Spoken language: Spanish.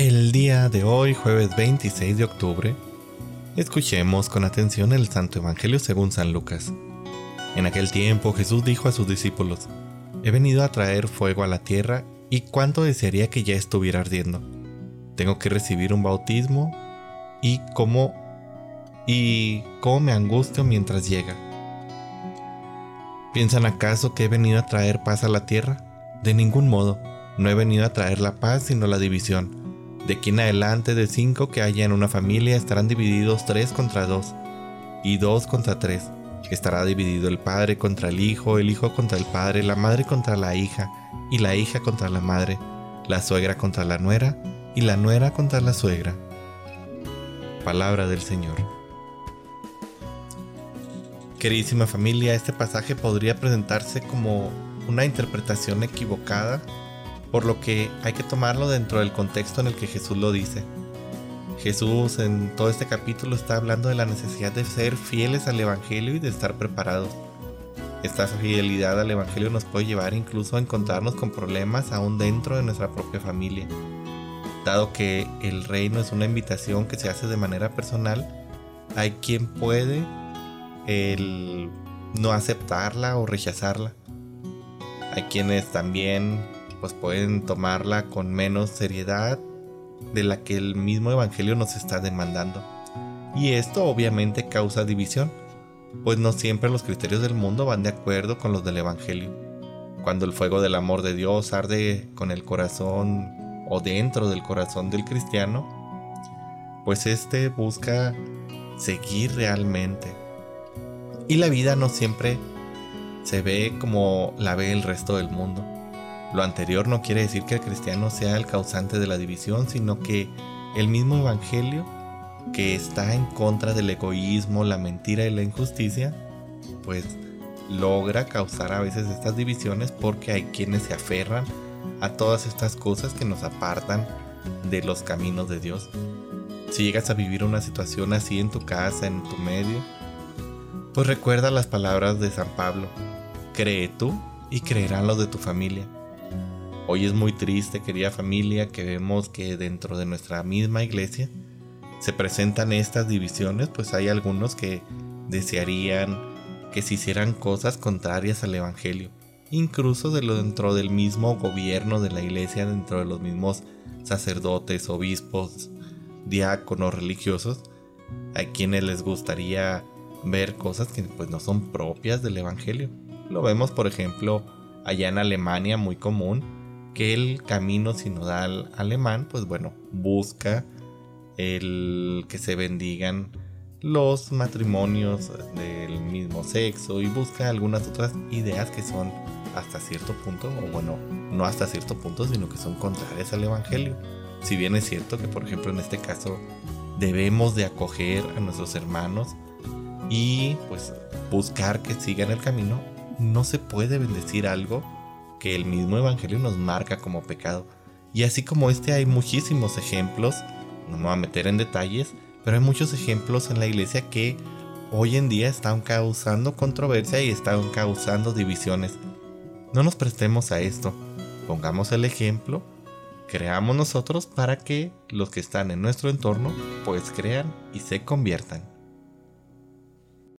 El día de hoy, jueves 26 de octubre, escuchemos con atención el Santo Evangelio según San Lucas. En aquel tiempo Jesús dijo a sus discípulos, He venido a traer fuego a la tierra y cuánto desearía que ya estuviera ardiendo. Tengo que recibir un bautismo y cómo y cómo me angustio mientras llega. ¿Piensan acaso que he venido a traer paz a la tierra? De ningún modo, no he venido a traer la paz sino la división. De aquí en adelante de cinco que haya en una familia estarán divididos tres contra dos y dos contra tres. Estará dividido el padre contra el hijo, el hijo contra el padre, la madre contra la hija y la hija contra la madre, la suegra contra la nuera y la nuera contra la suegra. Palabra del Señor. Queridísima familia, este pasaje podría presentarse como una interpretación equivocada, por lo que hay que tomarlo dentro del contexto en el que Jesús lo dice. Jesús en todo este capítulo está hablando de la necesidad de ser fieles al Evangelio y de estar preparados. Esta fidelidad al Evangelio nos puede llevar incluso a encontrarnos con problemas aún dentro de nuestra propia familia. Dado que el reino es una invitación que se hace de manera personal, hay quien puede el no aceptarla o rechazarla. Hay quienes también pues pueden tomarla con menos seriedad de la que el mismo evangelio nos está demandando. Y esto obviamente causa división, pues no siempre los criterios del mundo van de acuerdo con los del evangelio. Cuando el fuego del amor de Dios arde con el corazón o dentro del corazón del cristiano, pues este busca seguir realmente y la vida no siempre se ve como la ve el resto del mundo. Lo anterior no quiere decir que el cristiano sea el causante de la división, sino que el mismo Evangelio, que está en contra del egoísmo, la mentira y la injusticia, pues logra causar a veces estas divisiones porque hay quienes se aferran a todas estas cosas que nos apartan de los caminos de Dios. Si llegas a vivir una situación así en tu casa, en tu medio, pues recuerda las palabras de San Pablo, cree tú y creerán los de tu familia. Hoy es muy triste, querida familia, que vemos que dentro de nuestra misma iglesia se presentan estas divisiones, pues hay algunos que desearían que se hicieran cosas contrarias al Evangelio, incluso dentro del mismo gobierno de la iglesia, dentro de los mismos sacerdotes, obispos, diáconos religiosos, hay quienes les gustaría ver cosas que pues no son propias del Evangelio. Lo vemos por ejemplo allá en Alemania muy común que el camino sinodal alemán pues bueno busca el que se bendigan los matrimonios del mismo sexo y busca algunas otras ideas que son hasta cierto punto, o bueno, no hasta cierto punto, sino que son contrarias al Evangelio. Si bien es cierto que, por ejemplo, en este caso debemos de acoger a nuestros hermanos y pues buscar que sigan el camino, no se puede bendecir algo que el mismo Evangelio nos marca como pecado. Y así como este hay muchísimos ejemplos, no me voy a meter en detalles, pero hay muchos ejemplos en la iglesia que hoy en día están causando controversia y están causando divisiones. No nos prestemos a esto, pongamos el ejemplo, creamos nosotros para que los que están en nuestro entorno pues crean y se conviertan.